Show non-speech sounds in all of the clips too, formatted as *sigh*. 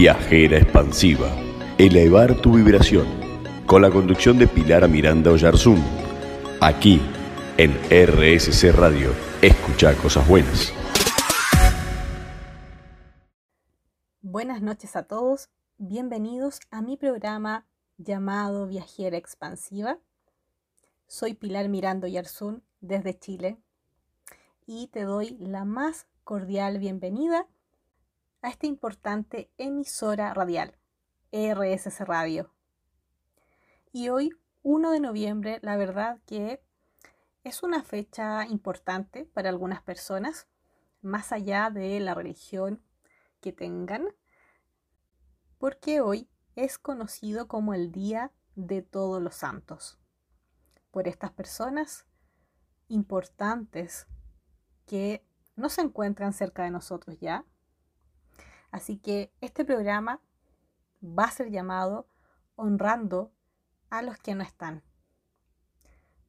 Viajera expansiva. Elevar tu vibración. Con la conducción de Pilar Miranda Oyarzún. Aquí, en RSC Radio. Escucha cosas buenas. Buenas noches a todos. Bienvenidos a mi programa llamado Viajera Expansiva. Soy Pilar Miranda Oyarzún desde Chile y te doy la más cordial bienvenida a esta importante emisora radial, RSS Radio. Y hoy, 1 de noviembre, la verdad que es una fecha importante para algunas personas, más allá de la religión que tengan, porque hoy es conocido como el Día de Todos los Santos, por estas personas importantes que no se encuentran cerca de nosotros ya, Así que este programa va a ser llamado honrando a los que no están.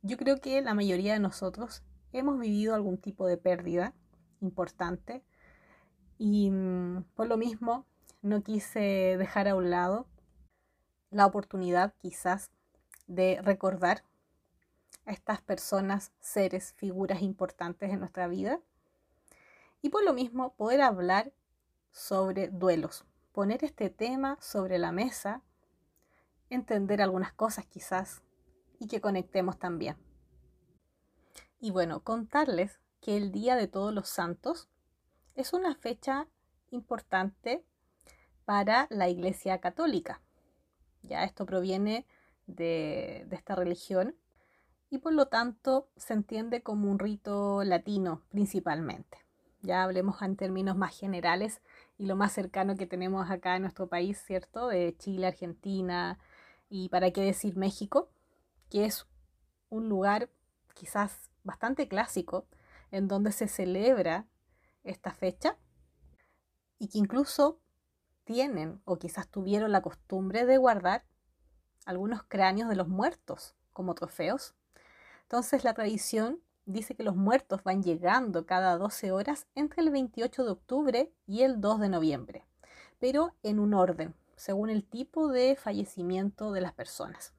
Yo creo que la mayoría de nosotros hemos vivido algún tipo de pérdida importante y mm, por lo mismo no quise dejar a un lado la oportunidad quizás de recordar a estas personas, seres, figuras importantes en nuestra vida y por lo mismo poder hablar sobre duelos, poner este tema sobre la mesa, entender algunas cosas quizás y que conectemos también. Y bueno, contarles que el Día de Todos los Santos es una fecha importante para la Iglesia Católica. Ya esto proviene de, esta religión y por lo tanto se entiende como un rito latino principalmente. Ya hablemos en términos más generales y lo más cercano que tenemos acá en nuestro país, ¿cierto? De Chile, Argentina y para qué decir México, que es un lugar quizás bastante clásico en donde se celebra esta fecha y que incluso tienen o quizás tuvieron la costumbre de guardar algunos cráneos de los muertos como trofeos. Entonces la tradición dice que los muertos van llegando cada 12 horas entre el 28 de octubre y el 2 de noviembre, pero en un orden, según el tipo de fallecimiento de las personas.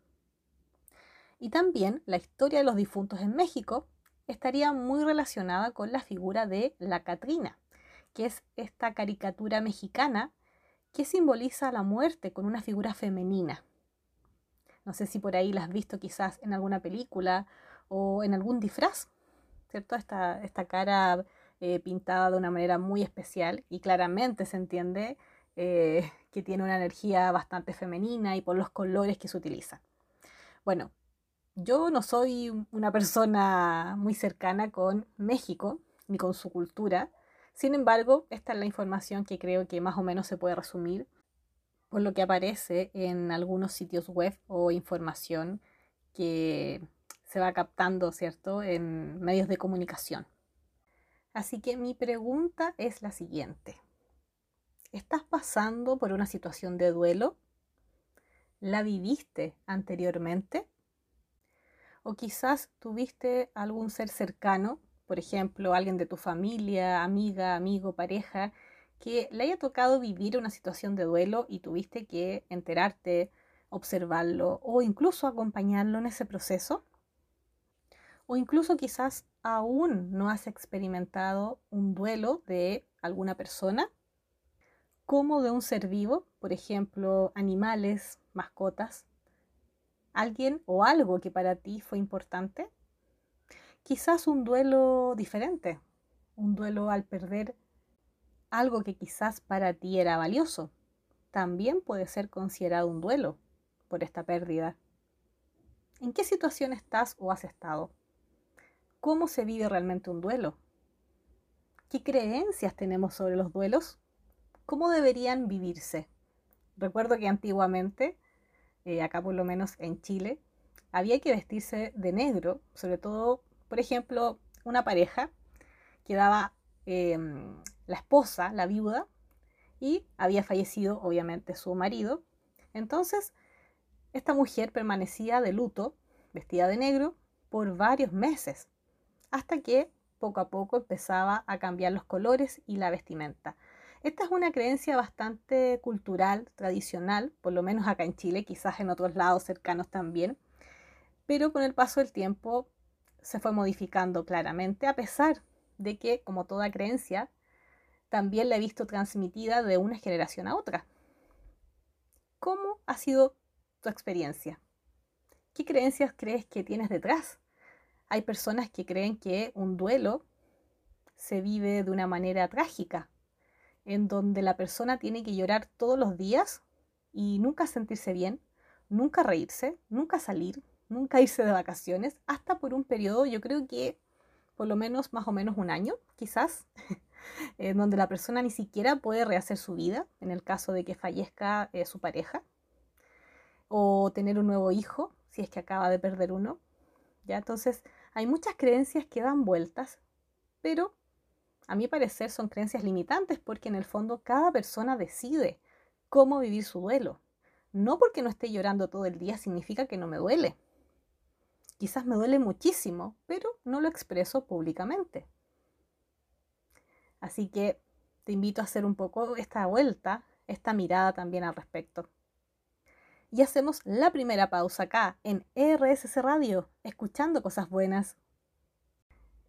Y también la historia de los difuntos en México estaría muy relacionada con la figura de la Catrina, que es esta caricatura mexicana que simboliza la muerte con una figura femenina. No sé si por ahí la has visto quizás en alguna película o en algún disfraz, ¿cierto? Esta, esta cara eh, pintada de una manera muy especial y claramente se entiende eh, *laughs* que tiene una energía bastante femenina y por los colores que se utilizan. Bueno, yo no soy una persona muy cercana con México ni con su cultura, sin embargo, esta es la información que creo que más o menos se puede resumir por lo que aparece en algunos sitios web o información que se va captando, ¿cierto?, en medios de comunicación. Así que mi pregunta es la siguiente. ¿Estás pasando por una situación de duelo? ¿La viviste anteriormente? ¿O quizás tuviste algún ser cercano, por ejemplo, alguien de tu familia, amiga, amigo, pareja, que le haya tocado vivir una situación de duelo y tuviste que enterarte, observarlo o incluso acompañarlo en ese proceso? O incluso quizás aún no has experimentado un duelo de alguna persona, como de un ser vivo, por ejemplo, animales, mascotas, alguien o algo que para ti fue importante. Quizás un duelo diferente, un duelo al perder algo que quizás para ti era valioso. También puede ser considerado un duelo por esta pérdida. ¿En qué situación estás o has estado? Cómo se vive realmente un duelo. ¿Qué creencias tenemos sobre los duelos? ¿Cómo deberían vivirse? Recuerdo que antiguamente, eh, acá por lo menos en Chile, había que vestirse de negro, sobre todo, por ejemplo, una pareja que daba em, la esposa, la viuda, y había fallecido obviamente su marido. Entonces, esta mujer permanecía de luto, vestida de negro, por varios meses hasta que poco a poco empezaba a cambiar los colores y la vestimenta. Esta es una creencia bastante cultural, tradicional, por lo menos acá en Chile, quizás en otros lados cercanos también, pero con el paso del tiempo se fue modificando claramente, a pesar de que, como toda creencia, también la he visto transmitida de una generación a otra. ¿Cómo ha sido tu experiencia? ¿Qué creencias crees que tienes detrás? Hay personas que creen que un duelo se vive de una manera trágica, en donde la persona tiene que llorar todos los días y nunca sentirse bien, nunca reírse, nunca salir, nunca irse de vacaciones, hasta por un periodo, yo creo que por lo menos más o menos un año, quizás, *laughs* en donde la persona ni siquiera puede rehacer su vida, en el caso de que fallezca eh, su pareja, o tener un nuevo hijo, si es que acaba de perder uno. ¿ya? Entonces, hay muchas creencias que dan vueltas, pero a mi parecer son creencias limitantes porque en el fondo cada persona decide cómo vivir su duelo. No porque no esté llorando todo el día significa que no me duele. Quizás me duele muchísimo, pero no lo expreso públicamente. Así que te invito a hacer un poco esta vuelta, esta mirada también al respecto. Y hacemos la primera pausa acá en RSC Radio, escuchando cosas buenas.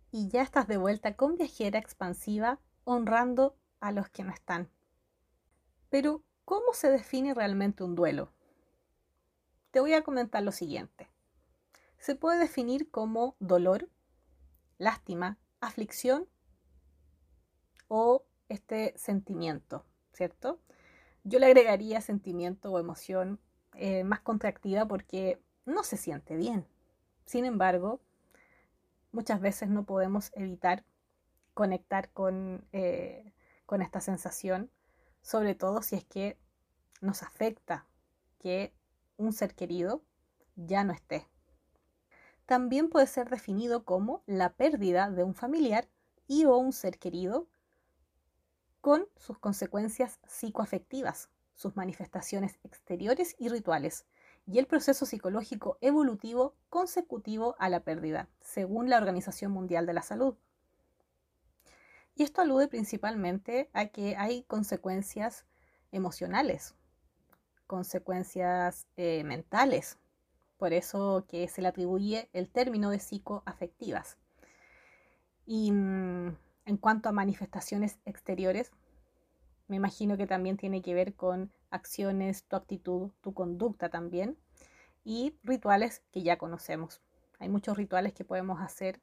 Y ya estás de vuelta con Viajera Expansiva, honrando a los que no están. Pero, ¿cómo se define realmente un duelo? Te voy a comentar lo siguiente se puede definir como dolor, lástima, aflicción o este sentimiento, ¿cierto? Yo le agregaría sentimiento o emoción eh, más contractiva porque no se siente bien. Sin embargo, muchas veces no podemos evitar conectar con, eh, con esta sensación, sobre todo si es que nos afecta que un ser querido ya no esté también puede ser definido como la pérdida de un familiar y o un ser querido con sus consecuencias psicoafectivas, sus manifestaciones exteriores y rituales, y el proceso psicológico evolutivo consecutivo a la pérdida, según la Organización Mundial de la Salud. Y esto alude principalmente a que hay consecuencias emocionales, consecuencias eh, mentales, por eso que se le atribuye el término de psicoafectivas. Y mm, en cuanto a manifestaciones exteriores, me imagino que también tiene que ver con acciones, tu actitud, tu conducta también y rituales que ya conocemos. Hay muchos rituales que podemos hacer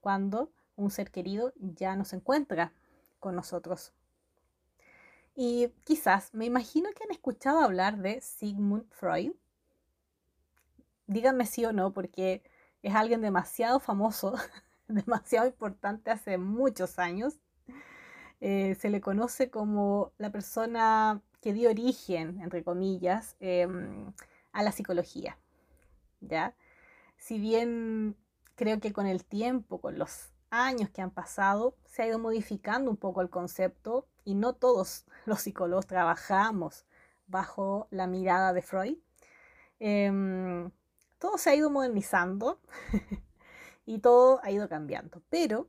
cuando un ser querido ya no se encuentra con nosotros. Y quizás me imagino que han escuchado hablar de Sigmund Freud, díganme sí o no, porque es alguien demasiado famoso, *laughs* demasiado importante hace muchos años. Eh, se le conoce como la persona que dio origen, entre comillas, em, a la psicología. ¿ya? Si bien creo que con el tiempo, con los años que han pasado, se ha ido modificando un poco el concepto y no todos *laughs* los psicólogos trabajamos bajo la mirada de Freud. Em, todo se ha ido modernizando *laughs* y todo ha ido cambiando, pero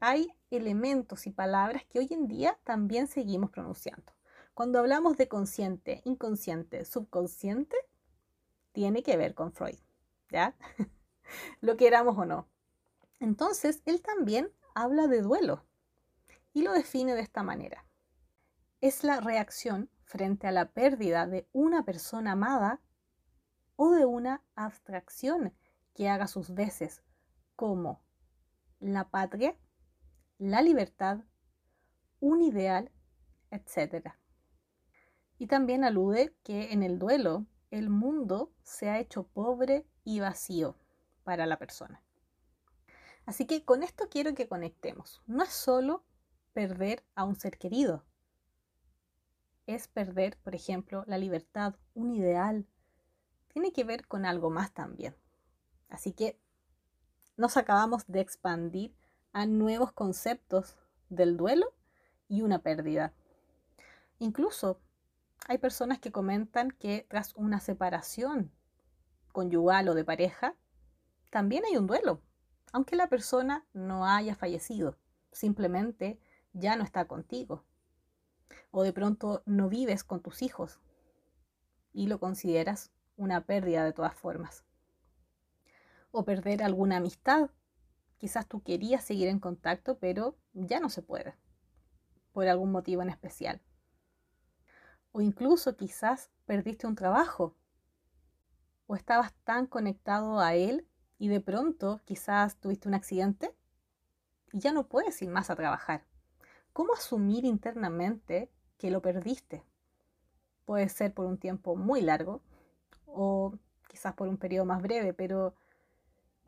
hay elementos y palabras que hoy en día también seguimos pronunciando. Cuando hablamos de consciente, inconsciente, subconsciente, tiene que ver con Freud, ¿ya? *laughs* lo queramos o no. Entonces, él también habla de duelo y lo define de esta manera. Es la reacción frente a la pérdida de una persona amada o de una abstracción que haga sus veces, como la patria, la libertad, un ideal, etc. Y también alude que en el duelo el mundo se ha hecho pobre y vacío para la persona. Así que con esto quiero que conectemos. No es solo perder a un ser querido, es perder, por ejemplo, la libertad, un ideal, tiene que ver con algo más también. Así que nos acabamos de expandir a nuevos conceptos del duelo y una pérdida. Incluso hay personas que comentan que tras una separación conyugal o de pareja, también hay un duelo, aunque la persona no haya fallecido, simplemente ya no está contigo. O de pronto no vives con tus hijos y lo consideras una pérdida de todas formas. O perder alguna amistad. Quizás tú querías seguir en contacto, pero ya no se puede, por algún motivo en especial. O incluso quizás perdiste un trabajo. O estabas tan conectado a él y de pronto quizás tuviste un accidente y ya no puedes ir más a trabajar. ¿Cómo asumir internamente que lo perdiste? Puede ser por un tiempo muy largo o quizás por un periodo más breve, pero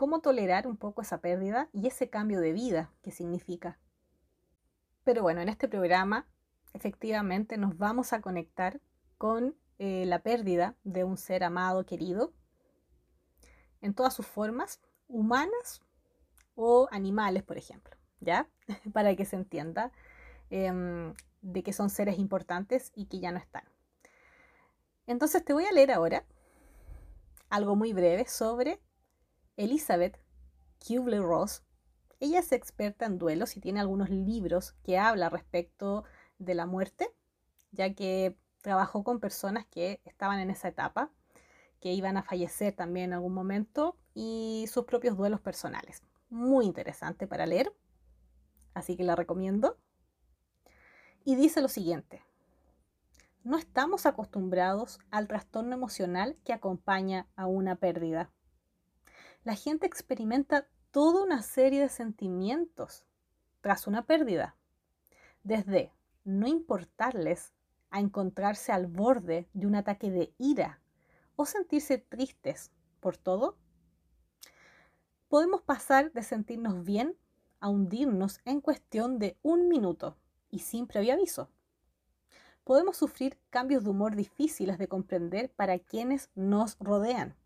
¿cómo tolerar un poco esa pérdida y ese cambio de vida que significa? Pero bueno, en este programa efectivamente nos vamos a conectar con eh, la pérdida de un ser amado, querido, en todas sus formas, humanas o animales, por ejemplo, ¿ya? *laughs* Para que se entienda em, de que son seres importantes y que ya no están. Entonces te voy a leer ahora algo muy breve sobre Elizabeth Kubler-Ross. Ella es experta en duelos y tiene algunos libros que habla respecto de la muerte, ya que trabajó con personas que estaban en esa etapa, que iban a fallecer también en algún momento y sus propios duelos personales muy interesante para leer, así que la recomiendo. Y dice lo siguiente, no estamos acostumbrados al trastorno emocional que acompaña a una pérdida. La gente experimenta toda una serie de sentimientos tras una pérdida, desde no importarles a encontrarse al borde de un ataque de ira o sentirse tristes por todo podemos pasar de sentirnos bien a hundirnos en cuestión de un minuto y sin previo aviso. Podemos sufrir cambios de humor difíciles de comprender para quienes nos rodean,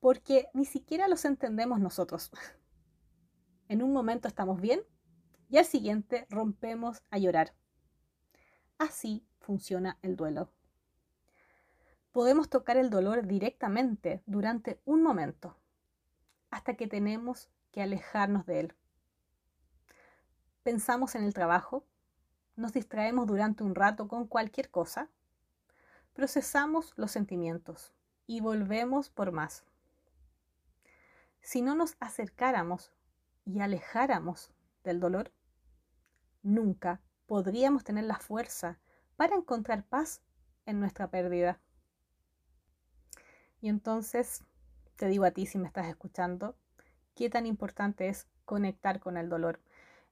porque ni siquiera los entendemos nosotros. *laughs* En un momento estamos bien y al siguiente rompemos a llorar. Así funciona el duelo. Podemos tocar el dolor directamente durante un momento hasta que tenemos que alejarnos de él. Pensamos en el trabajo, nos distraemos durante un rato con cualquier cosa, procesamos los sentimientos y volvemos por más. Si no nos acercáramos y alejáramos del dolor, nunca podríamos tener la fuerza para encontrar paz en nuestra pérdida. Y entonces te digo a ti si me estás escuchando, qué tan importante es conectar con el dolor.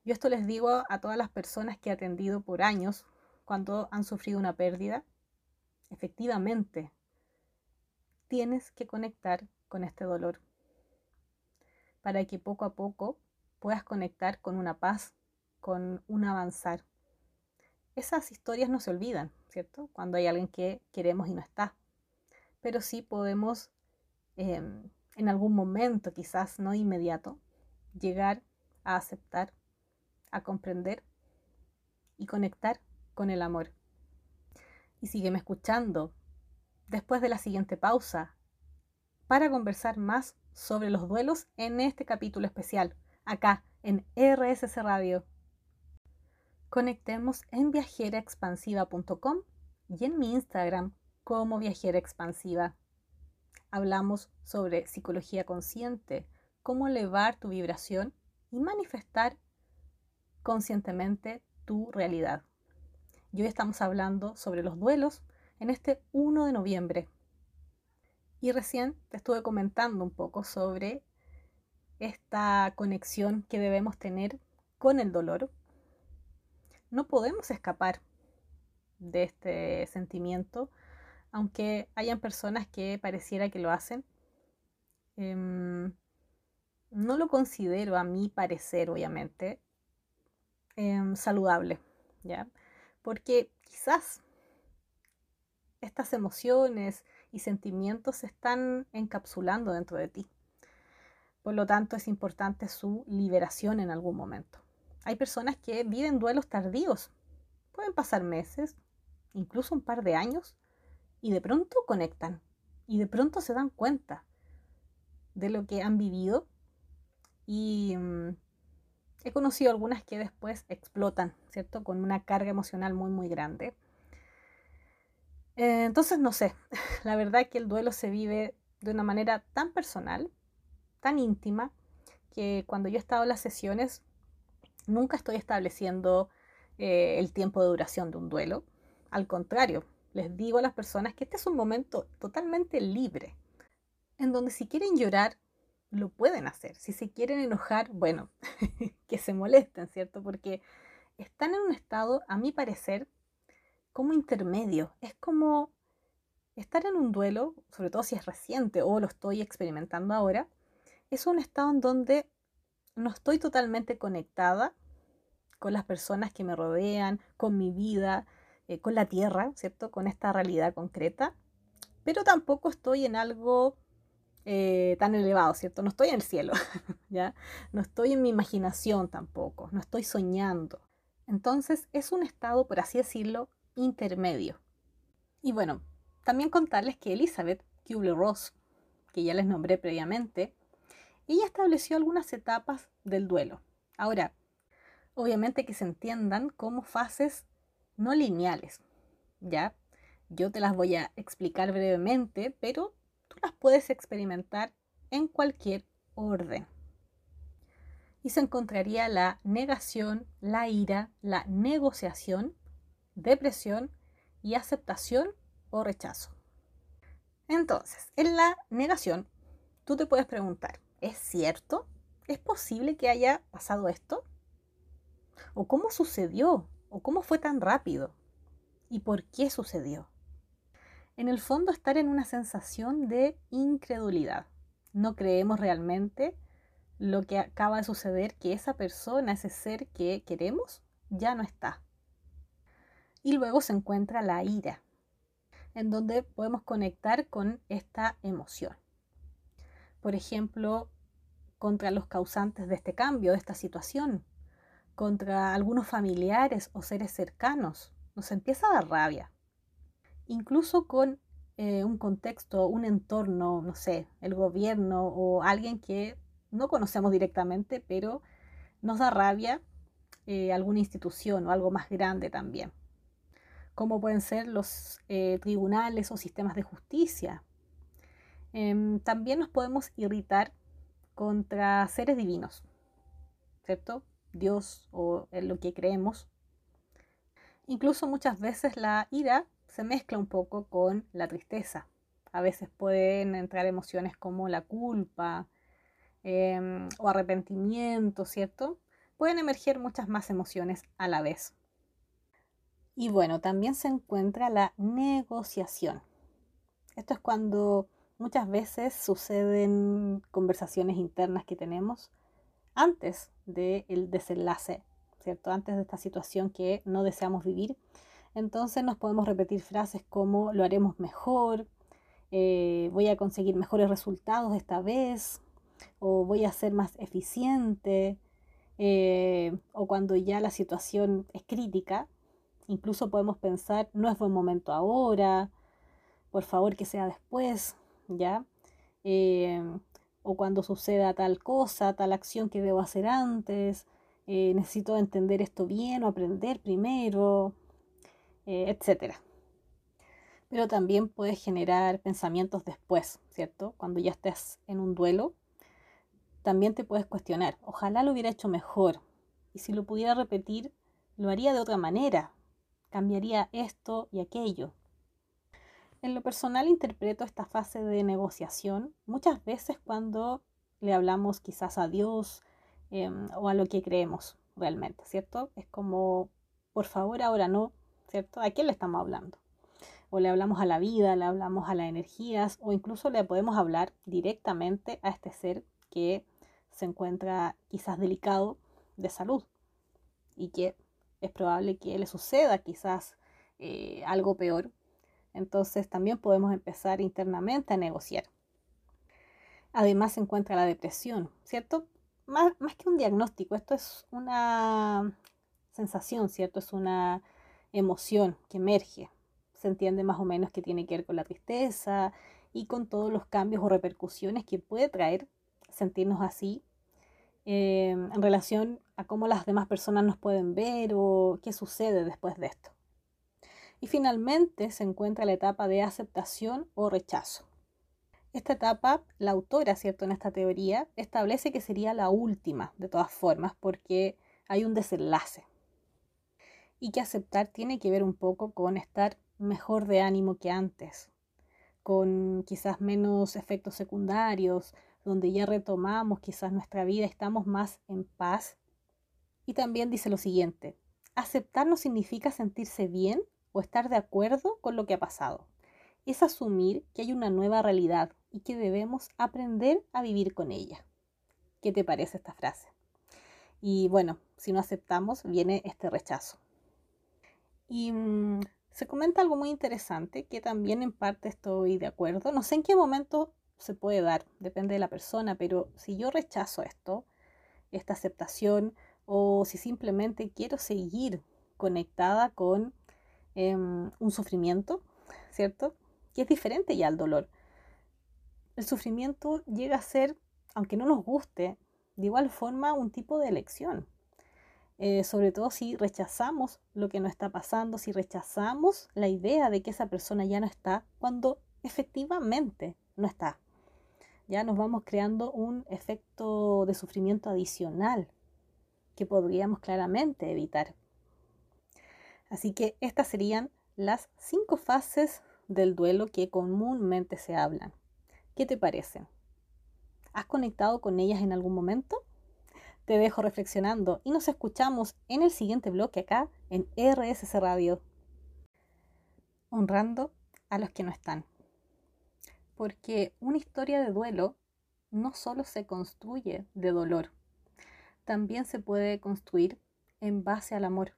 Yo esto les digo a todas las personas que he atendido por años cuando han sufrido una pérdida. Efectivamente, tienes que conectar con este dolor para que poco a poco puedas conectar con una paz, con un avanzar. Esas historias no se olvidan, ¿cierto? Cuando hay alguien que queremos y no está. Pero sí podemos Em, en algún momento, quizás no inmediato, llegar a aceptar, a comprender y conectar con el amor. Y sígueme escuchando después de la siguiente pausa para conversar más sobre los duelos en este capítulo especial, acá en RSC Radio. Conectemos en viajeraexpansiva.com y en mi Instagram como viajera expansiva hablamos sobre psicología consciente, cómo elevar tu vibración y manifestar conscientemente tu realidad. Y hoy estamos hablando sobre los duelos en este 1 de noviembre. Y recién te estuve comentando un poco sobre esta conexión que debemos tener con el dolor. No podemos escapar de este sentimiento aunque hayan personas que pareciera que lo hacen. Em, no lo considero, a mi parecer, obviamente, em, saludable, ¿ya? Porque quizás estas emociones y sentimientos se están encapsulando dentro de ti. Por lo tanto, es importante su liberación en algún momento. Hay personas que viven duelos tardíos. Pueden pasar meses, incluso un par de años, y de pronto conectan y de pronto se dan cuenta de lo que han vivido y mm, he conocido algunas que después explotan, ¿cierto? Con una carga emocional muy, muy grande. Eh, entonces, no sé, *laughs* la verdad que el duelo se vive de una manera tan personal, tan íntima, que cuando yo he estado en las sesiones, nunca estoy estableciendo eh, el tiempo de duración de un duelo. Al contrario, les digo a las personas que este es un momento totalmente libre, en donde si quieren llorar, lo pueden hacer. Si se quieren enojar, bueno, *laughs* que se molesten, ¿cierto? Porque están en un estado, a mi parecer, como intermedio. Es como estar en un duelo, sobre todo si es reciente o lo estoy experimentando ahora, es un estado en donde no estoy totalmente conectada con las personas que me rodean, con mi vida, eh, con la tierra, ¿cierto? Con esta realidad concreta, pero tampoco estoy en algo eh, tan elevado, ¿cierto? No estoy en el cielo, *laughs* ¿ya? No estoy en mi imaginación tampoco, no estoy soñando. Entonces es un estado, por así decirlo, intermedio. Y bueno, también contarles que Elizabeth Kubler-Ross, que ya les nombré previamente, ella estableció algunas etapas del duelo. Ahora, obviamente que se entiendan como fases no lineales, ¿ya? Yo te las voy a explicar brevemente, pero tú las puedes experimentar en cualquier orden. Y se encontraría la negación, la ira, la negociación, depresión y aceptación o rechazo. Entonces, en la negación, tú te puedes preguntar, ¿es cierto? ¿Es posible que haya pasado esto? ¿O cómo sucedió? ¿O cómo fue tan rápido? ¿Y por qué sucedió? En el fondo estar en una sensación de incredulidad. No creemos realmente lo que acaba de suceder, que esa persona, ese ser que queremos, ya no está. Y luego se encuentra la ira, en donde podemos conectar con esta emoción. Por ejemplo, contra los causantes de este cambio, de esta situación, contra algunos familiares o seres cercanos. Nos empieza a dar rabia. Incluso con eh, un contexto, un entorno, no sé, el gobierno o alguien que no conocemos directamente, pero nos da rabia eh, alguna institución o algo más grande también como pueden ser los eh, tribunales o sistemas de justicia. Em, también nos podemos irritar contra seres divinos, ¿cierto? Dios o en lo que creemos. Incluso muchas veces la ira se mezcla un poco con la tristeza. A veces pueden entrar emociones como la culpa em, o arrepentimiento, ¿cierto? Pueden emerger muchas más emociones a la vez. Y bueno, también se encuentra la negociación. Esto es cuando muchas veces suceden conversaciones internas que tenemos antes del desenlace, ¿cierto? Antes de esta situación que no deseamos vivir. Entonces nos podemos repetir frases como lo haremos mejor, eh, voy a conseguir mejores resultados esta vez, o voy a ser más eficiente, eh, o cuando ya la situación es crítica, Incluso podemos pensar, no es buen momento ahora, por favor que sea después, ¿ya? Eh, o cuando suceda tal cosa, tal acción que debo hacer antes, eh, necesito entender esto bien o aprender primero, eh, etc. Pero también puedes generar pensamientos después, ¿cierto? Cuando ya estés en un duelo, también te puedes cuestionar, ojalá lo hubiera hecho mejor, y si lo pudiera repetir, lo haría de otra manera, cambiaría esto y aquello. En lo personal interpreto esta fase de negociación muchas veces cuando le hablamos quizás a Dios em, o a lo que creemos realmente, ¿cierto? Es como, por favor, ahora no, ¿cierto? ¿A quién le estamos hablando? O le hablamos a la vida, le hablamos a las energías o incluso le podemos hablar directamente a este ser que se encuentra quizás delicado de salud y que es probable que le suceda quizás eh, algo peor. Entonces también podemos empezar internamente a negociar. Además se encuentra la depresión, ¿cierto? Más, más que un diagnóstico, esto es una sensación, ¿cierto? Es una emoción que emerge. Se entiende más o menos que tiene que ver con la tristeza y con todos los cambios o repercusiones que puede traer sentirnos así em, en relación a cómo las demás personas nos pueden ver o qué sucede después de esto. Y finalmente se encuentra la etapa de aceptación o rechazo. Esta etapa, la autora, ¿cierto?, en esta teoría, establece que sería la última, de todas formas, porque hay un desenlace. Y que aceptar tiene que ver un poco con estar mejor de ánimo que antes, con quizás menos efectos secundarios, donde ya retomamos quizás nuestra vida, estamos más en paz. Y también dice lo siguiente, aceptar no significa sentirse bien o estar de acuerdo con lo que ha pasado. Es asumir que hay una nueva realidad y que debemos aprender a vivir con ella. ¿Qué te parece esta frase? Y bueno, si no aceptamos, viene este rechazo. Y mm, se comenta algo muy interesante que también en parte estoy de acuerdo. No sé en qué momento se puede dar, depende de la persona, pero si yo rechazo esto, esta aceptación, o si simplemente quiero seguir conectada con Em, un sufrimiento, ¿cierto? Que es diferente ya al dolor. El sufrimiento llega a ser, aunque no nos guste, de igual forma un tipo de elección. Eh, sobre todo si rechazamos lo que nos está pasando, si rechazamos la idea de que esa persona ya no está, cuando efectivamente no está. Ya nos vamos creando un efecto de sufrimiento adicional que podríamos claramente evitar. Así que estas serían las cinco fases del duelo que comúnmente se hablan. ¿Qué te parecen? ¿Has conectado con ellas en algún momento? Te dejo reflexionando y nos escuchamos en el siguiente bloque acá en RSC Radio. Honrando a los que no están. Porque una historia de duelo no solo se construye de dolor, también se puede construir en base al amor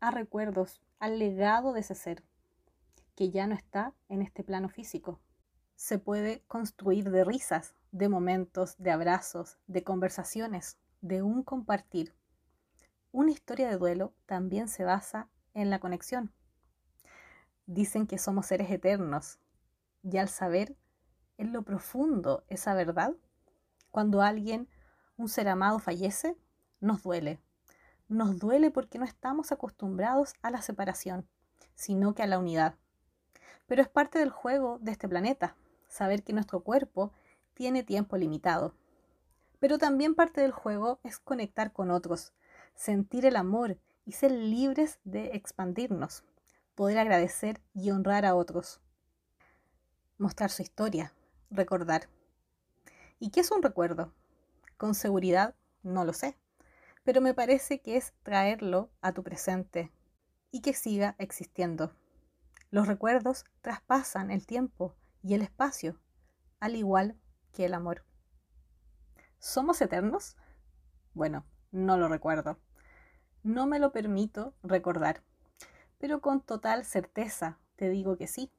a recuerdos, al legado de ese ser, que ya no está en este plano físico. Se puede construir de risas, de momentos, de abrazos, de conversaciones, de un compartir. Una historia de duelo también se basa en la conexión. Dicen que somos seres eternos y al saber en lo profundo esa verdad, cuando alguien, un ser amado, fallece, nos duele, nos duele porque no estamos acostumbrados a la separación, sino que a la unidad. Pero es parte del juego de este planeta, saber que nuestro cuerpo tiene tiempo limitado. Pero también parte del juego es conectar con otros, sentir el amor y ser libres de expandirnos, poder agradecer y honrar a otros, mostrar su historia, recordar. ¿Y qué es un recuerdo? Con seguridad no lo sé pero me parece que es traerlo a tu presente y que siga existiendo. Los recuerdos traspasan el tiempo y el espacio, al igual que el amor. ¿Somos eternos? Bueno, no lo recuerdo. No me lo permito recordar, pero con total certeza te digo que sí.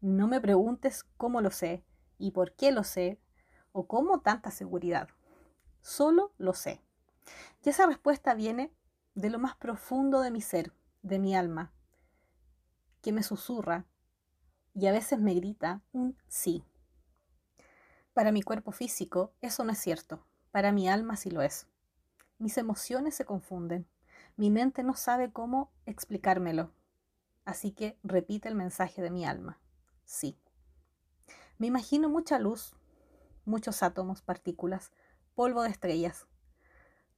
No me preguntes cómo lo sé y por qué lo sé o cómo tanta seguridad. Solo lo sé. Y esa respuesta viene de lo más profundo de mi ser, de mi alma, que me susurra y a veces me grita un sí. Para mi cuerpo físico eso no es cierto, para mi alma sí lo es. Mis emociones se confunden, mi mente no sabe cómo explicármelo, así que repite el mensaje de mi alma, sí. Me imagino mucha luz, muchos átomos, partículas, polvo de estrellas,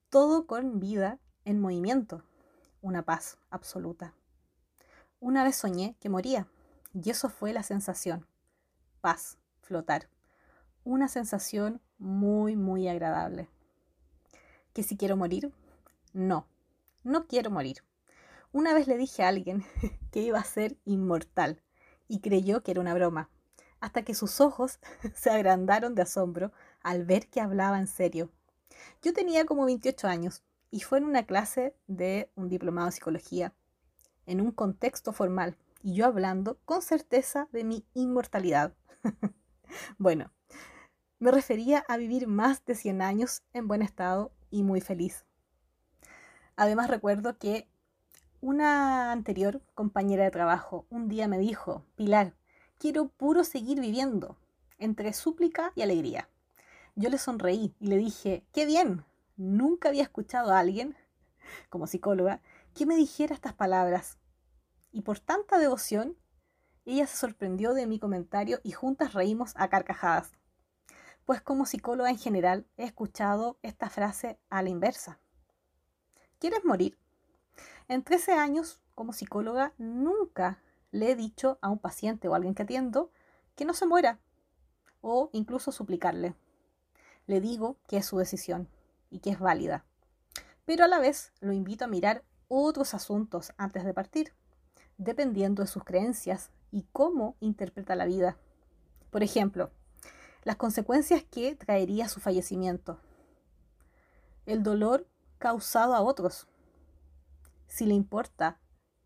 todo con vida en movimiento, una paz absoluta. Una vez soñé que moría y eso fue la sensación, paz, flotar, una sensación muy, muy agradable. ¿Que si quiero morir? No, no quiero morir. Una vez le dije a alguien *laughs* que iba a ser inmortal y creyó que era una broma, hasta que sus ojos *laughs* se agrandaron de asombro al ver que hablaba en serio yo tenía como 28 años y fue en una clase de un diplomado de psicología, en un contexto formal, y yo hablando con certeza de mi inmortalidad. *laughs* bueno, me refería a vivir más de 100 años en buen estado y muy feliz. Además recuerdo que una anterior compañera de trabajo un día me dijo, Pilar, quiero puro seguir viviendo, entre súplica y alegría. Yo le sonreí y le dije, qué bien, nunca había escuchado a alguien, *laughs* como psicóloga, que me dijera estas palabras. Y por tanta devoción, ella se sorprendió de mi comentario y juntas reímos a carcajadas. Pues como psicóloga en general he escuchado esta frase a la inversa. ¿Quieres morir? En 13 años como psicóloga nunca le he dicho a un paciente o a alguien que atiendo que no se muera o incluso suplicarle. Le digo que es su decisión y que es válida. Pero a la vez lo invito a mirar otros asuntos antes de partir, dependiendo de sus creencias y cómo interpreta la vida. Por ejemplo, las consecuencias que traería su fallecimiento, el dolor causado a otros, si le importa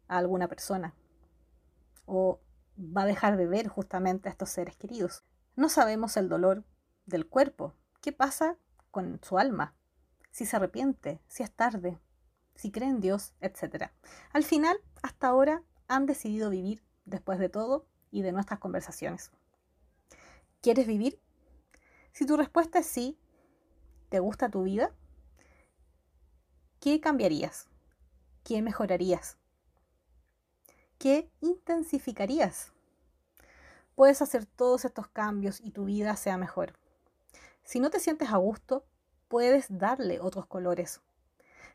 a alguna persona, o va a dejar de ver justamente a estos seres queridos. No sabemos el dolor del cuerpo. ¿Qué pasa con su alma? Si se arrepiente, si es tarde, si cree en Dios, etc. Al final, hasta ahora, han decidido vivir después de todo y de nuestras conversaciones. ¿Quieres vivir? Si tu respuesta es sí, ¿te gusta tu vida? ¿Qué cambiarías? ¿Qué mejorarías? ¿Qué intensificarías? Puedes hacer todos estos cambios y tu vida sea mejor. Si no te sientes a gusto, puedes darle otros colores.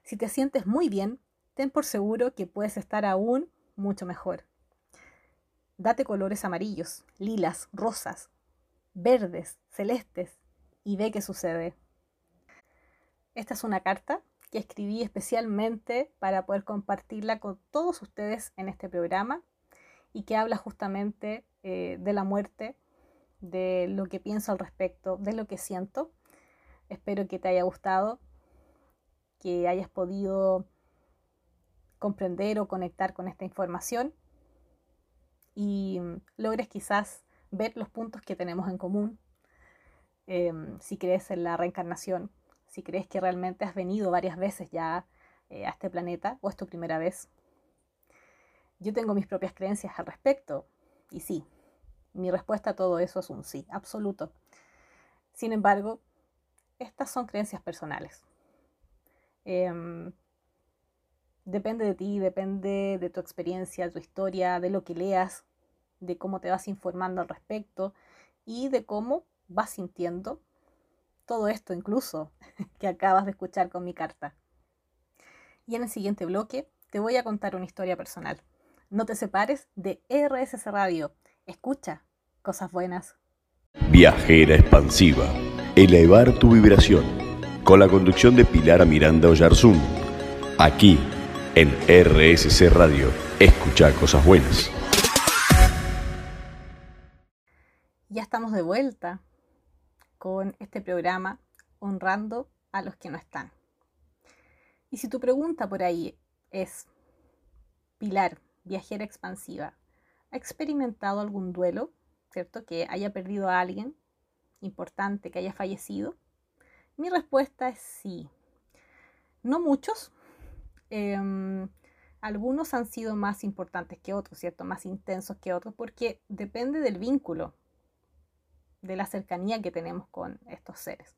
Si te sientes muy bien, ten por seguro que puedes estar aún mucho mejor. Date colores amarillos, lilas, rosas, verdes, celestes y ve qué sucede. Esta es una carta que escribí especialmente para poder compartirla con todos ustedes en este programa y que habla justamente eh, de la muerte, de lo que pienso al respecto, de lo que siento. Espero que te haya gustado, que hayas podido comprender o conectar con esta información y logres quizás ver los puntos que tenemos en común. Em, si crees en la reencarnación, si crees que realmente has venido varias veces ya eh, a este planeta o es tu primera vez. Yo tengo mis propias creencias al respecto y sí, mi respuesta a todo eso es un sí, absoluto. Sin embargo, estas son creencias personales. Em, depende de ti, depende de tu experiencia, tu historia, de lo que leas, de cómo te vas informando al respecto y de cómo vas sintiendo todo esto incluso *laughs* que acabas de escuchar con mi carta. Y en el siguiente bloque te voy a contar una historia personal. No te separes de RSS Radio. Escucha cosas buenas. Viajera expansiva. Elevar tu vibración. Con la conducción de Pilar Miranda Oyarzún. Aquí, en RSC Radio. Escucha cosas buenas. Ya estamos de vuelta con este programa honrando a los que no están. Y si tu pregunta por ahí es, Pilar, viajera expansiva, ¿ha experimentado algún duelo, cierto? Que haya perdido a alguien importante, que haya fallecido. Mi respuesta es sí. No muchos. Em, algunos han sido más importantes que otros, ¿cierto? Más intensos que otros, porque depende del vínculo de la cercanía que tenemos con estos seres.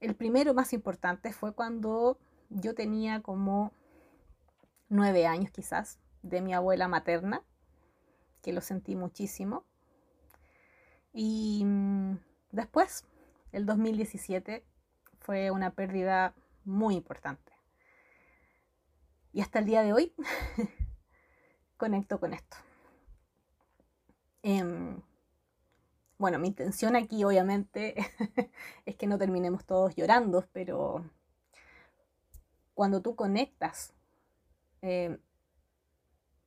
El primero más importante fue cuando yo tenía como nueve años quizás de mi abuela materna, que lo sentí muchísimo. Y mm, después, el 2017, fue una pérdida muy importante. Y hasta el día de hoy *laughs* conecto con esto. Em, bueno, mi intención aquí obviamente *laughs* es que no terminemos todos llorando, pero cuando tú conectas, em,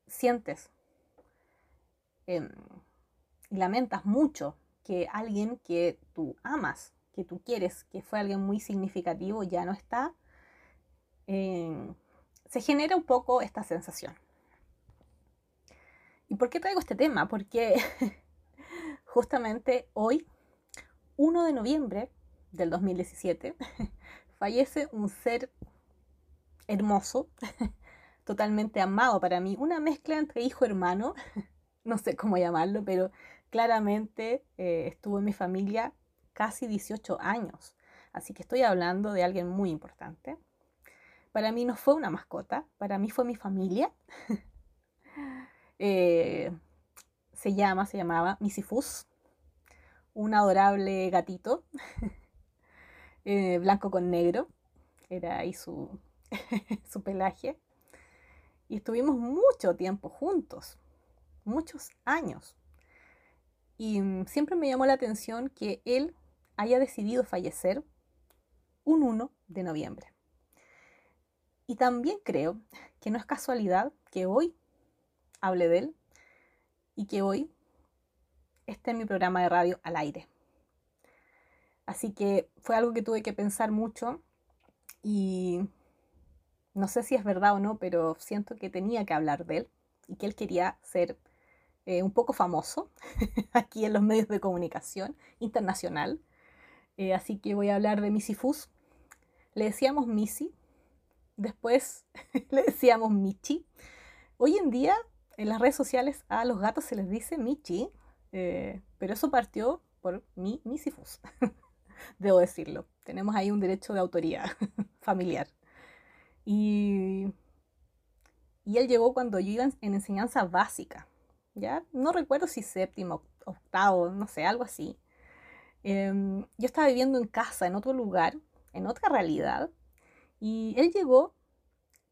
sientes y lamentas mucho que alguien que tú amas, que tú quieres, que fue alguien muy significativo, ya no está, em, se genera un poco esta sensación. ¿Y por qué traigo este tema? Porque *laughs* justamente hoy, 1 de noviembre del 2017, *laughs* fallece un ser hermoso, *laughs* totalmente amado para mí, una mezcla entre hijo-hermano, no sé cómo llamarlo, pero claramente eh, estuvo en mi familia casi 18 años, Así que estoy hablando de alguien muy importante. Para mí no fue una mascota, para mí fue mi familia. *laughs* Eh, se llama, se llamaba Misifus, un adorable gatito, *laughs* eh, blanco con negro, era ahí su, *laughs* su pelaje. Y estuvimos mucho tiempo juntos, muchos años. Y mm, siempre me llamó la atención que él haya decidido fallecer un 1 de noviembre. Y también creo que no es casualidad que hoy hable de él y que hoy esté en mi programa de radio al aire. Así que fue algo que tuve que pensar mucho y no sé si es verdad o no, pero siento que tenía que hablar de él y que él quería ser eh, un poco famoso *laughs* aquí en los medios de comunicación internacional. Eh, así que voy a hablar de Missy Fus. Le decíamos Missy, después *laughs* le decíamos Michi. Hoy en día en las redes sociales a los gatos se les dice Michi, eh, pero eso partió por mi Misifus, *laughs* debo decirlo. Tenemos ahí un derecho de autoría familiar. Y, y él llegó cuando yo iba en, enseñanza básica, ¿ya? No recuerdo si séptimo, octavo, no sé, algo así. Em, yo estaba viviendo en casa, en otro lugar, en otra realidad, y él llegó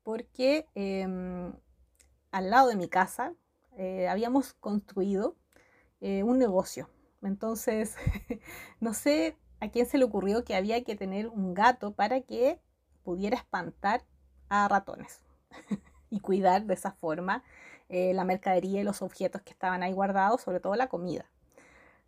porque em, al lado de mi casa eh, habíamos construido eh, un negocio. Entonces, *laughs* no sé a quién se le ocurrió que había que tener un gato para que pudiera espantar a ratones *laughs* y cuidar de esa forma eh, la mercadería y los objetos que estaban ahí guardados, sobre todo la comida.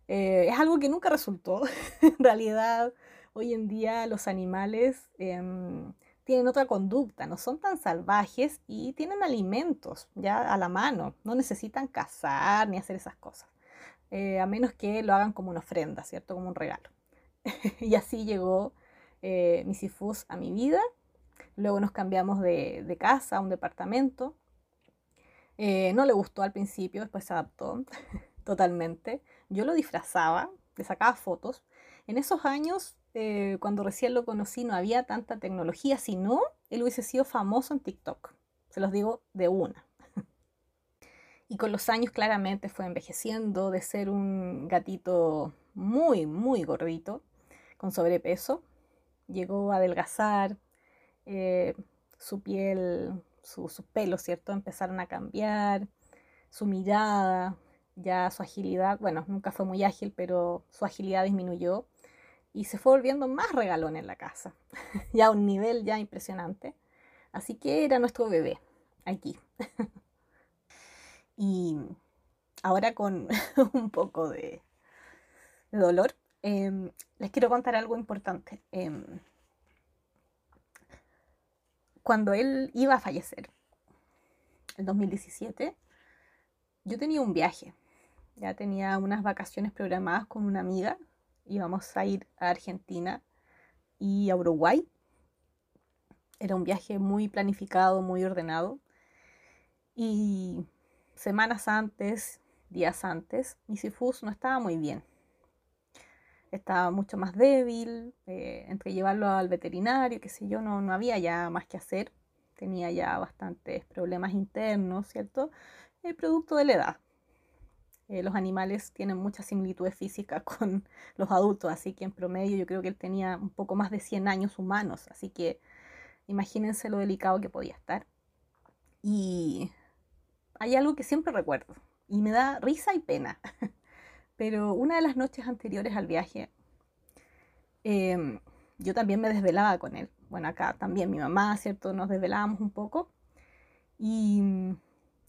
es algo que nunca resultó. *laughs* en realidad, hoy en día los animales em, tienen otra conducta, no son tan salvajes y tienen alimentos ya a la mano, no necesitan cazar ni hacer esas cosas, eh, a menos que lo hagan como una ofrenda, ¿cierto? Como un regalo. *laughs* y así llegó eh, Misifus a mi vida. Luego nos cambiamos de, casa a un departamento. Eh, no le gustó al principio, después se adaptó *laughs* totalmente. Yo lo disfrazaba, le sacaba fotos. En esos años eh, cuando recién lo conocí no había tanta tecnología, si no, él hubiese sido famoso en TikTok. Se los digo de una. *laughs* y con los años claramente fue envejeciendo de ser un gatito muy, muy gordito, con sobrepeso. Llegó a adelgazar, eh, su piel, sus su pelos, ¿cierto? Empezaron a cambiar, su mirada, ya su agilidad, bueno, nunca fue muy ágil, pero su agilidad disminuyó y se fue volviendo más regalón en la casa, *laughs* ya a un nivel ya impresionante. Así que era nuestro bebé aquí. *laughs* y ahora con *laughs* un poco de, dolor, em, les quiero contar algo importante. Em, cuando él iba a fallecer, en 2017, yo tenía un viaje. Ya tenía unas vacaciones programadas con una amiga íbamos a ir a Argentina y a Uruguay. Era un viaje muy planificado, muy ordenado. Y semanas antes, días antes, mi Sifus no estaba muy bien. Estaba mucho más débil, eh, entre llevarlo al veterinario, qué sé yo, no, no había ya más que hacer. Tenía ya bastantes problemas internos, ¿cierto? El producto de la edad. Eh, los animales tienen muchas similitudes físicas *laughs* con los adultos, así que en promedio yo creo que él tenía un poco más de 100 años humanos, así que imagínense lo delicado que podía estar. Y hay algo que siempre recuerdo y me da risa y pena, *laughs* pero una de las noches anteriores al viaje, em, yo también me desvelaba con él. Bueno, acá también mi mamá, ¿cierto? Nos desvelábamos un poco y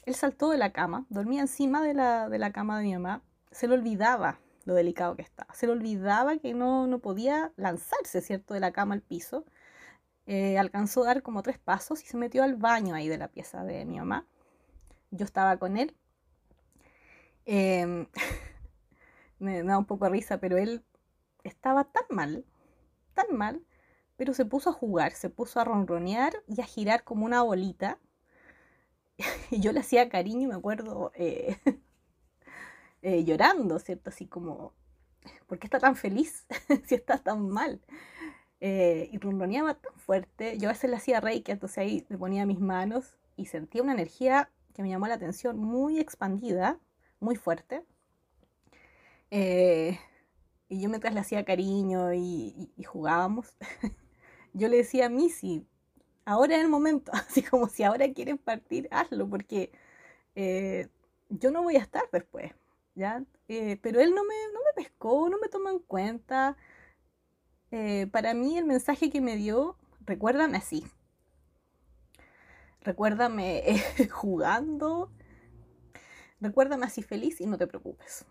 él saltó de la cama, dormía encima de la, cama de mi mamá, se le olvidaba lo delicado que estaba, se le olvidaba que no, no podía lanzarse, ¿cierto?, de la cama al piso. Eh, alcanzó a dar como tres pasos y se metió al baño ahí de la pieza de mi mamá. Yo estaba con él. Em, *laughs* me da un poco de risa, pero él estaba tan mal, tan mal, pero se puso a jugar, se puso a ronronear y a girar como una bolita *laughs* y yo le hacía cariño, me acuerdo, eh, *laughs* eh, llorando, ¿cierto? Así como, ¿por qué está tan feliz *laughs* si está tan mal? eh, y ronroneaba tan fuerte. Yo a veces le hacía reiki, entonces ahí le ponía mis manos y sentía una energía que me llamó la atención, muy expandida, muy fuerte. Eh, y yo mientras le hacía cariño y, jugábamos, *laughs* yo le decía a Missy, ahora es el momento, *laughs* así como si ahora quieres partir, hazlo, porque eh, yo no voy a estar después, ¿ya? Eh, pero él no me, no me pescó, no me tomó en cuenta. para mí el mensaje que me dio, recuérdame así, recuérdame *laughs* jugando, recuérdame así feliz y no te preocupes.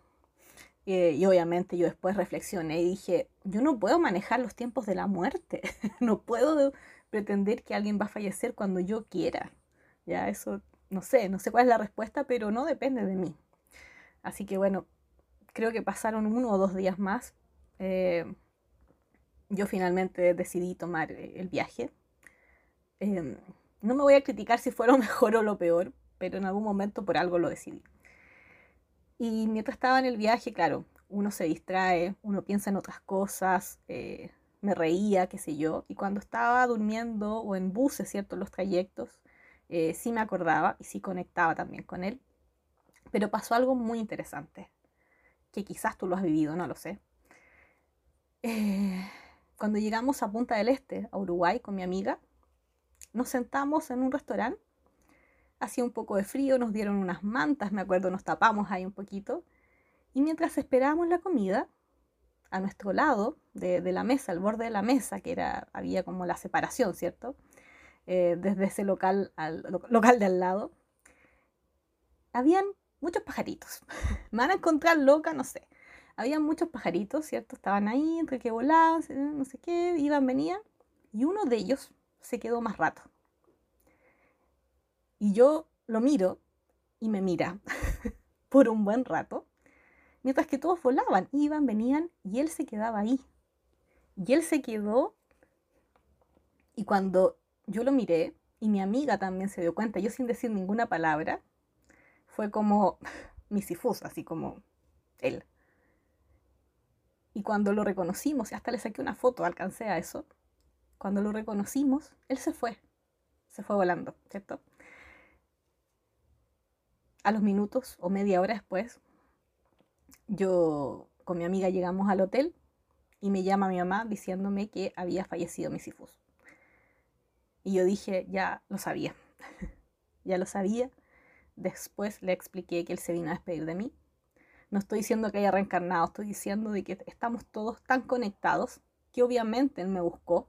Eh, y obviamente yo después reflexioné y dije, yo no puedo manejar los tiempos de la muerte, *laughs* no puedo pretender que alguien va a fallecer cuando yo quiera. Ya, eso no sé, no sé cuál es la respuesta, pero no depende de mí. Así que bueno, creo que pasaron uno o dos días más. Eh, yo finalmente decidí tomar eh, el viaje. Em, no me voy a criticar si fue lo *laughs* mejor o lo peor, pero en algún momento por algo lo decidí. Y mientras estaba en el viaje, claro, uno se distrae, uno piensa en otras cosas, eh, me reía, qué sé yo. Y cuando estaba durmiendo o en buses, ¿cierto? Los trayectos, eh, sí me acordaba y sí conectaba también con él. Pero pasó algo muy interesante, que quizás tú lo has vivido, no lo sé. Eh, cuando llegamos a Punta del Este, a Uruguay, con mi amiga, nos sentamos en un restaurante hacía un poco de frío, nos dieron unas mantas, me acuerdo, nos tapamos ahí un poquito. Y mientras esperábamos la comida, a nuestro lado de, la mesa, al borde de la mesa, que era, había como la separación, ¿cierto? Eh, desde ese local al local de al lado, habían muchos pajaritos. *laughs* Me van a encontrar loca, no sé. Habían muchos pajaritos, ¿cierto? Estaban ahí, entre que volaban, no sé qué, iban, venían. Y uno de ellos se quedó más rato. Y yo lo miro y me mira *laughs* por un buen rato, mientras que todos volaban, iban, venían y él se quedaba ahí. Y él se quedó y cuando yo lo miré y mi amiga también se dio cuenta, yo sin decir ninguna palabra, fue como *laughs* misifus, así como él. Y cuando lo reconocimos, hasta le saqué una foto, alcancé a eso, cuando lo reconocimos, él se fue, se fue volando, ¿cierto? A los minutos o media hora después, yo con mi amiga llegamos al hotel y me llama mi mamá diciéndome que había fallecido Misifus. Y yo dije, ya lo sabía, *laughs* ya lo sabía. Después le expliqué que él se vino a despedir de mí. No estoy diciendo que haya reencarnado, estoy diciendo de que estamos todos tan conectados que obviamente él me buscó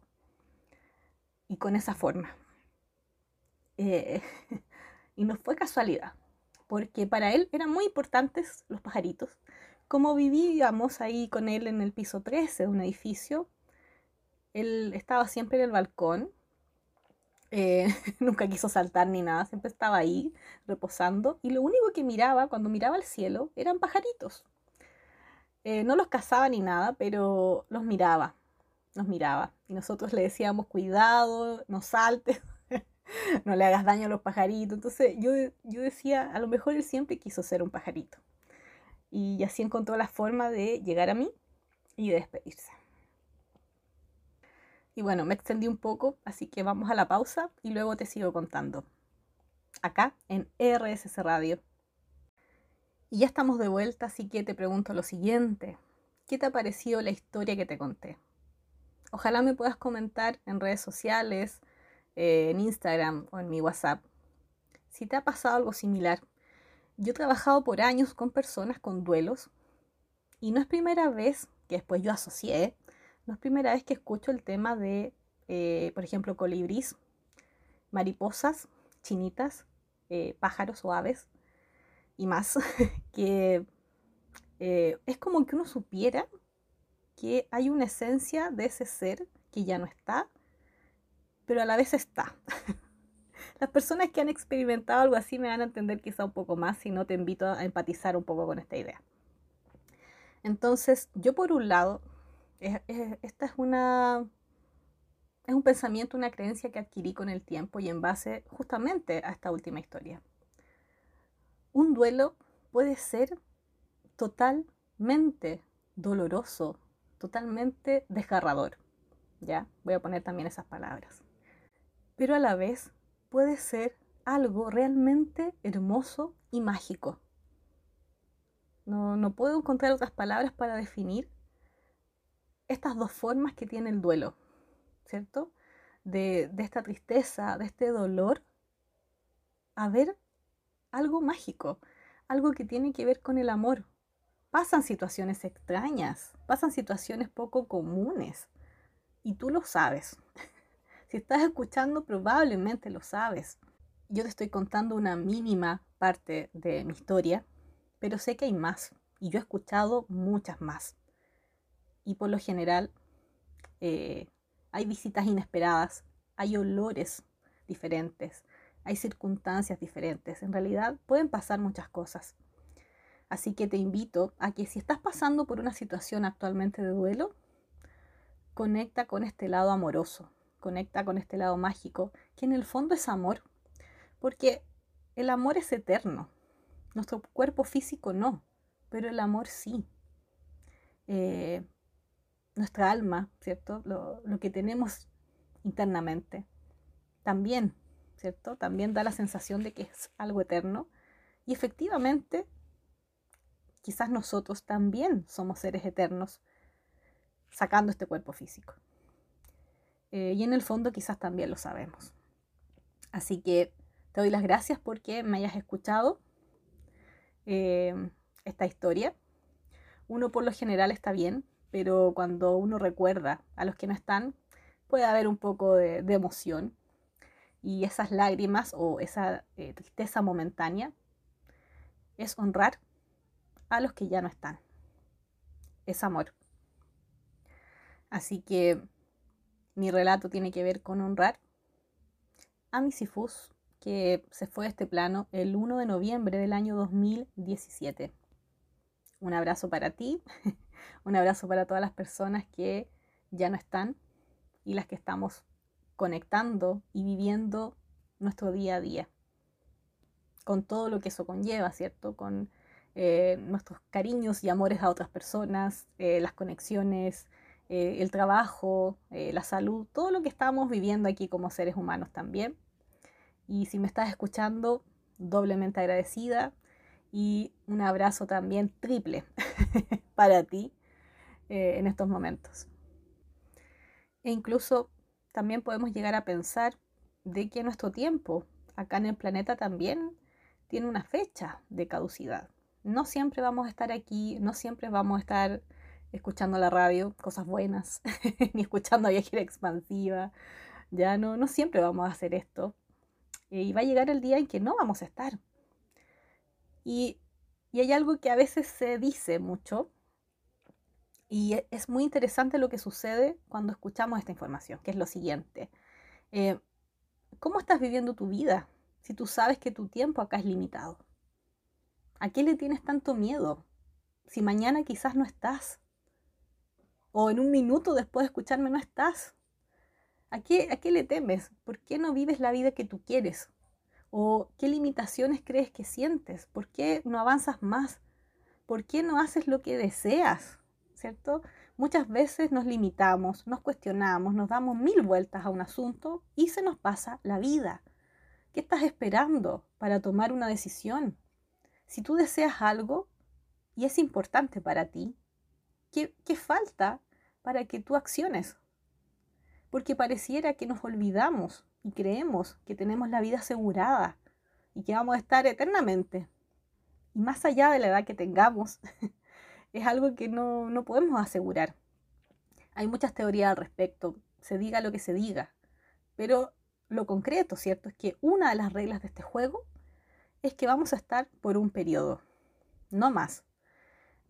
y con esa forma. Eh, *laughs* y no fue casualidad, porque para él eran muy importantes los pajaritos. Como vivíamos ahí con él en el piso 13 de un edificio, él estaba siempre en el balcón, eh, *laughs* nunca quiso saltar ni nada, siempre estaba ahí reposando y lo único que miraba cuando miraba al cielo eran pajaritos. Eh, no los cazaba ni nada, pero los miraba, los miraba. Y nosotros le decíamos, cuidado, no saltes, *laughs* no le hagas daño a los pajaritos. Entonces yo, yo decía, a lo mejor él siempre quiso ser un pajarito. Y así encontró la forma de llegar a mí y de despedirse. Y bueno, me extendí un poco, así que vamos a la pausa y luego te sigo contando. Acá en RSS Radio. Y ya estamos de vuelta, así que te pregunto lo siguiente. ¿Qué te ha parecido la historia que te conté? Ojalá me puedas comentar en redes sociales, eh, en Instagram o en mi WhatsApp. Si te ha pasado algo similar, yo he trabajado por años con personas con duelos y no es primera vez que después yo asocié, no es primera vez que escucho el tema de, eh, por ejemplo, colibrís, mariposas, chinitas, eh, pájaros o aves y más, *laughs* que es como que uno supiera que hay una esencia de ese ser que ya no está pero a la vez está. *laughs* Las personas que han experimentado algo así me van a entender quizá un poco más, si no te invito a empatizar un poco con esta idea. Entonces, yo por un lado, esta es una es un pensamiento, una creencia que adquirí con el tiempo y en base justamente a esta última historia. Un duelo puede ser totalmente doloroso, totalmente desgarrador. ¿ya? Voy a poner también esas palabras. Pero a la vez puede ser algo realmente hermoso y mágico. No, no puedo encontrar otras palabras para definir estas dos formas que tiene el duelo, ¿cierto? De, de esta tristeza, de este dolor, a ver algo mágico, algo que tiene que ver con el amor. Pasan situaciones extrañas, pasan situaciones poco comunes y tú lo sabes. *laughs* si estás escuchando probablemente lo sabes. Yo te estoy contando una mínima parte de mi historia, pero sé que hay más y yo he escuchado muchas más. Y por lo general eh, hay visitas inesperadas, hay olores diferentes, hay circunstancias diferentes. En realidad pueden pasar muchas cosas. Así que te invito a que si estás pasando por una situación actualmente de duelo, conecta con este lado amoroso, conecta con este lado mágico, que en el fondo es amor. Porque el amor es eterno. Nuestro cuerpo físico no, pero el amor sí. Eh, nuestra alma, ¿cierto? Lo, lo que tenemos internamente también ¿cierto? También da la sensación de que es algo eterno. Y efectivamente, quizás nosotros también somos seres eternos, sacando este cuerpo físico. Eh, y en el fondo quizás también lo sabemos. Así que te doy las gracias porque me hayas escuchado eh, esta historia. Uno por lo general está bien, pero cuando uno recuerda a los que no están, puede haber un poco de emoción y esas lágrimas o esa eh, tristeza momentánea es honrar a los que ya no están. Es amor. Así que mi relato tiene que ver con honrar a mi Sifus, que se fue de este plano el 1 de noviembre del año 2017. Un abrazo para ti, *laughs* un abrazo para todas las personas que ya no están y las que estamos conectando y viviendo nuestro día a día, con todo lo que eso conlleva, ¿cierto? Con eh, nuestros cariños y amores a otras personas, eh, las conexiones, eh, el trabajo, la salud, todo lo que estamos viviendo aquí como seres humanos también. Y si me estás escuchando, doblemente agradecida y un abrazo también triple *laughs* para ti en estos momentos. E incluso también podemos llegar a pensar de que nuestro tiempo acá en el planeta también tiene una fecha de caducidad. No siempre vamos a estar aquí, no siempre vamos a estar escuchando la radio, cosas buenas, *laughs* ni escuchando a viajera expansiva. Ya no, no siempre vamos a hacer esto. Y va a llegar el día en que no vamos a estar. Y, y hay algo que a veces se dice mucho, y e, es muy interesante lo que sucede cuando escuchamos esta información, que es lo siguiente. Eh, ¿Cómo estás viviendo tu vida si tú sabes que tu tiempo acá es limitado? ¿A qué le tienes tanto miedo si mañana quizás no estás? O en un minuto después de escucharme no estás. ¿A qué, ¿A qué le temes? ¿Por qué no vives la vida que tú quieres? ¿O qué limitaciones crees que sientes? ¿Por qué no avanzas más? ¿Por qué no haces lo que deseas? ¿cierto? Muchas veces nos limitamos, nos cuestionamos, nos damos mil vueltas a un asunto y se nos pasa la vida. ¿Qué estás esperando para tomar una decisión? Si tú deseas algo y es importante para ti, ¿qué, falta para que tú acciones? Porque pareciera que nos olvidamos y creemos que tenemos la vida asegurada y que vamos a estar eternamente. Y más allá de la edad que tengamos, *laughs* es algo que no, no podemos asegurar. Hay muchas teorías al respecto, se diga lo que se diga, pero lo concreto, ¿cierto? Es que una de las reglas de este juego es que vamos a estar por un periodo, no más.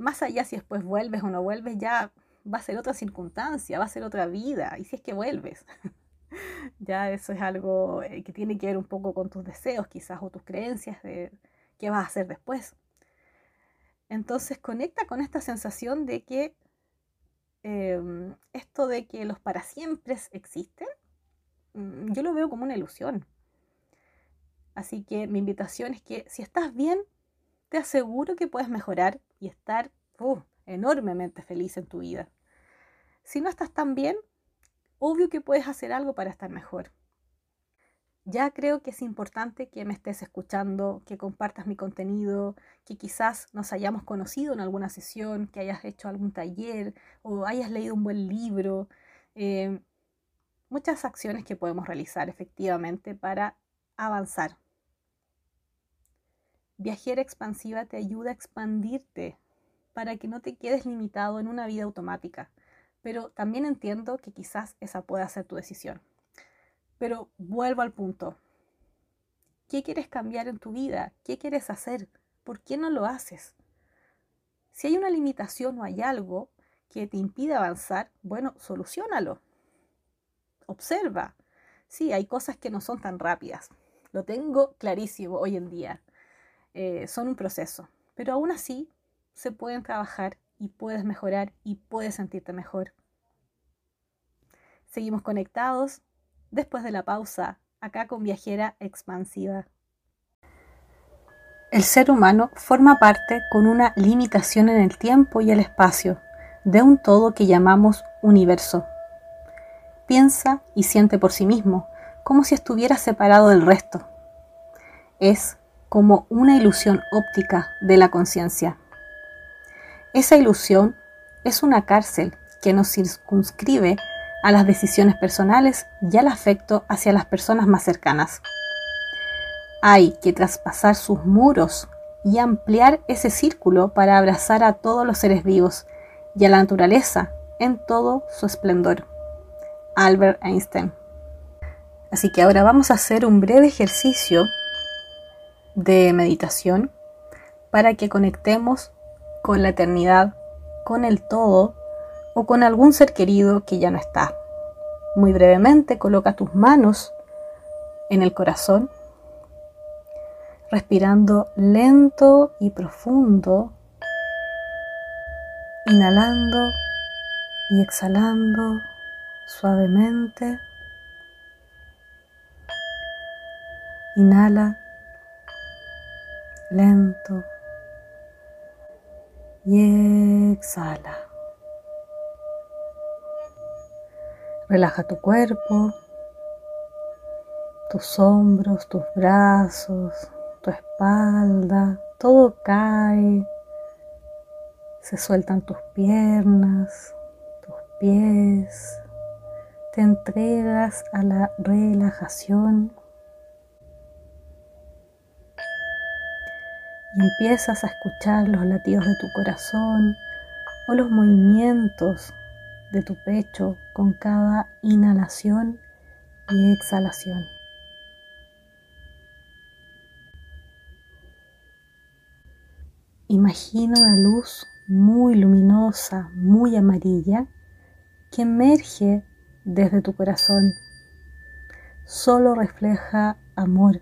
Más allá si después vuelves o no vuelves, ya va a ser otra circunstancia, va a ser otra vida, y si es que vuelves. *laughs* ya eso es algo eh, que tiene que ver un poco con tus deseos quizás o tus creencias de qué vas a hacer después. Entonces conecta con esta sensación de que em, esto de que los para siempre existen, mm, yo lo veo como una ilusión. Así que mi invitación es que si estás bien, te aseguro que puedes mejorar y estar enormemente feliz en tu vida. Si no estás tan bien, obvio que puedes hacer algo para estar mejor. Ya creo que es importante que me estés escuchando, que compartas mi contenido, que quizás nos hayamos conocido en alguna sesión, que hayas hecho algún taller o hayas leído un buen libro. Eh, muchas acciones que podemos realizar efectivamente para avanzar. Viajera expansiva te ayuda a expandirte para que no te quedes limitado en una vida automática, pero también entiendo que quizás esa pueda ser tu decisión. Pero vuelvo al punto. ¿Qué quieres cambiar en tu vida? ¿Qué quieres hacer? ¿Por qué no lo haces? Si hay una limitación o hay algo que te impide avanzar, bueno, solucionalo. Observa. Sí, hay cosas que no son tan rápidas. Lo tengo clarísimo hoy en día. Eh, son un proceso. Pero aún así se pueden trabajar y puedes mejorar y puedes sentirte mejor. Seguimos conectados después de la pausa, acá con Viajera Expansiva. El ser humano forma parte con una limitación en el tiempo y el espacio de un todo que llamamos universo. Piensa y siente por sí mismo, como si estuviera separado del resto. Es como una ilusión óptica de la conciencia. Esa ilusión es una cárcel que nos circunscribe a las decisiones personales y al afecto hacia las personas más cercanas. Hay que traspasar sus muros y ampliar ese círculo para abrazar a todos los seres vivos y a la naturaleza en todo su esplendor. Albert Einstein. Así que ahora vamos a hacer un breve ejercicio de meditación para que conectemos con la eternidad, con el todo o con algún ser querido que ya no está. Muy brevemente coloca tus manos en el corazón, respirando lento y profundo, inhalando y exhalando suavemente. Inhala lento y exhala. Relaja tu cuerpo, tus hombros, tus brazos, tu espalda, todo cae. Se sueltan tus piernas, tus pies. Te entregas a la relajación empiezas a escuchar los latidos de tu corazón o los movimientos de tu pecho con cada inhalación y exhalación. Imagina una luz muy luminosa, muy amarilla, que emerge desde tu corazón. Solo refleja amor.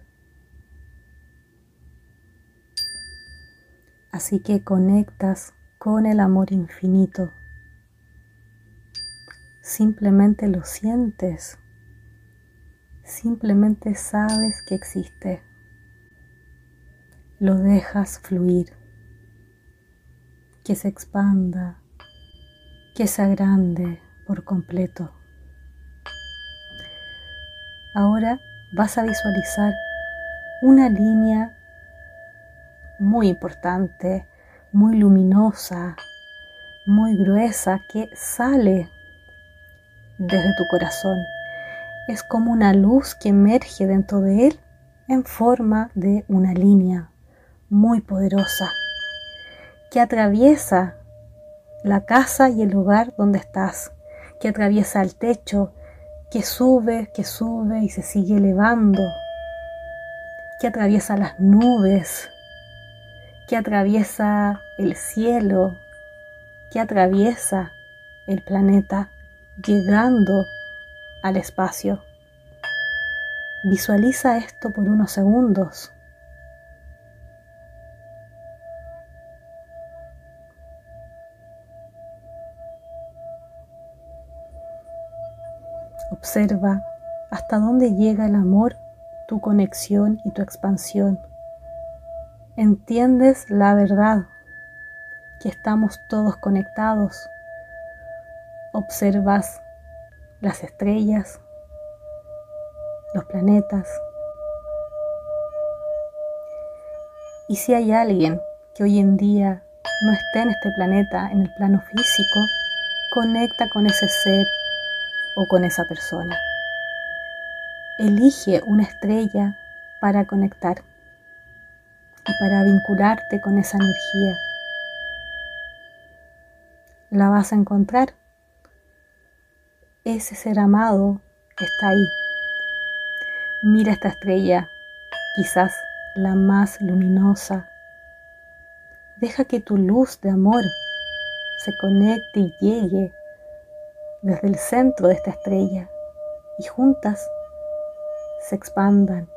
Así que conectas con el amor infinito. Simplemente lo sientes, simplemente sabes que existe, lo dejas fluir, que se expanda, que se agrande por completo. Ahora vas a visualizar una línea muy importante, muy luminosa, muy gruesa que sale desde tu corazón. Es como una luz que emerge dentro de él en forma de una línea muy poderosa que atraviesa la casa y el lugar donde estás, que atraviesa el techo, que sube, que sube y se sigue elevando, que atraviesa las nubes, que atraviesa el cielo, que atraviesa el planeta llegando al espacio. Visualiza esto por unos segundos. Observa hasta dónde llega el amor, tu conexión y tu expansión. Entiendes la verdad, que estamos todos conectados observas las estrellas, los planetas. Y si hay alguien que hoy en día no esté en este planeta, en el plano físico, conecta con ese ser o con esa persona. Elige una estrella para conectar y para vincularte con esa energía. La vas a encontrar. Ese ser amado está ahí. Mira esta estrella, quizás la más luminosa. Deja que tu luz de amor se conecte y llegue desde el centro de esta estrella y juntas se expandan,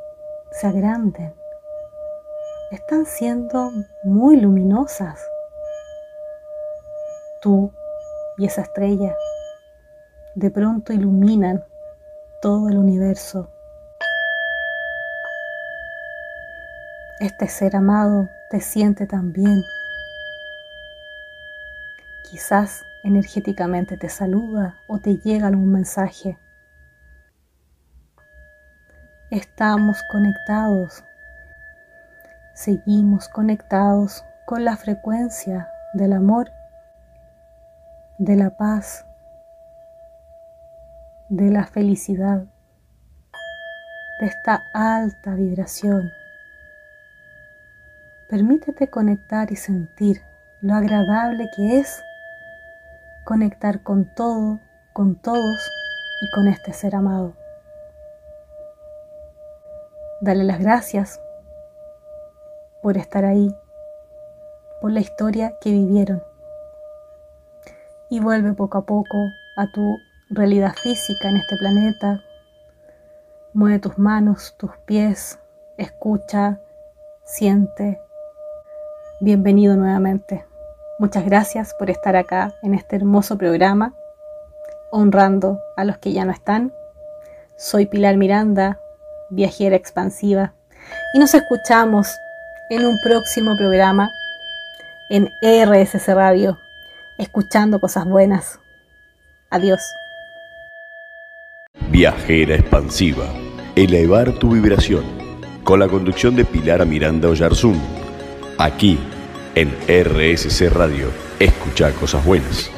se agranden. Están siendo muy luminosas. Tú y esa estrella de pronto iluminan todo el universo. Este ser amado te siente también. Quizás energéticamente te saluda o te llega algún mensaje. Estamos conectados. Seguimos conectados con la frecuencia del amor, de la paz, de la felicidad, de esta alta vibración. Permítete conectar y sentir lo agradable que es conectar con todo, con todos y con este ser amado. Dale las gracias por estar ahí, por la historia que vivieron. Y vuelve poco a poco a tu realidad física en este planeta. Mueve tus manos, tus pies, escucha, siente, bienvenido nuevamente. Muchas gracias por estar acá en este hermoso programa, honrando a los que ya no están. Soy Pilar Miranda, viajera expansiva, y nos escuchamos en un próximo programa en RSC Radio, escuchando cosas buenas. Adiós. Viajera expansiva, elevar tu vibración, con la conducción de Pilar Miranda Oyarzún, aquí en RSC Radio. Escucha cosas buenas.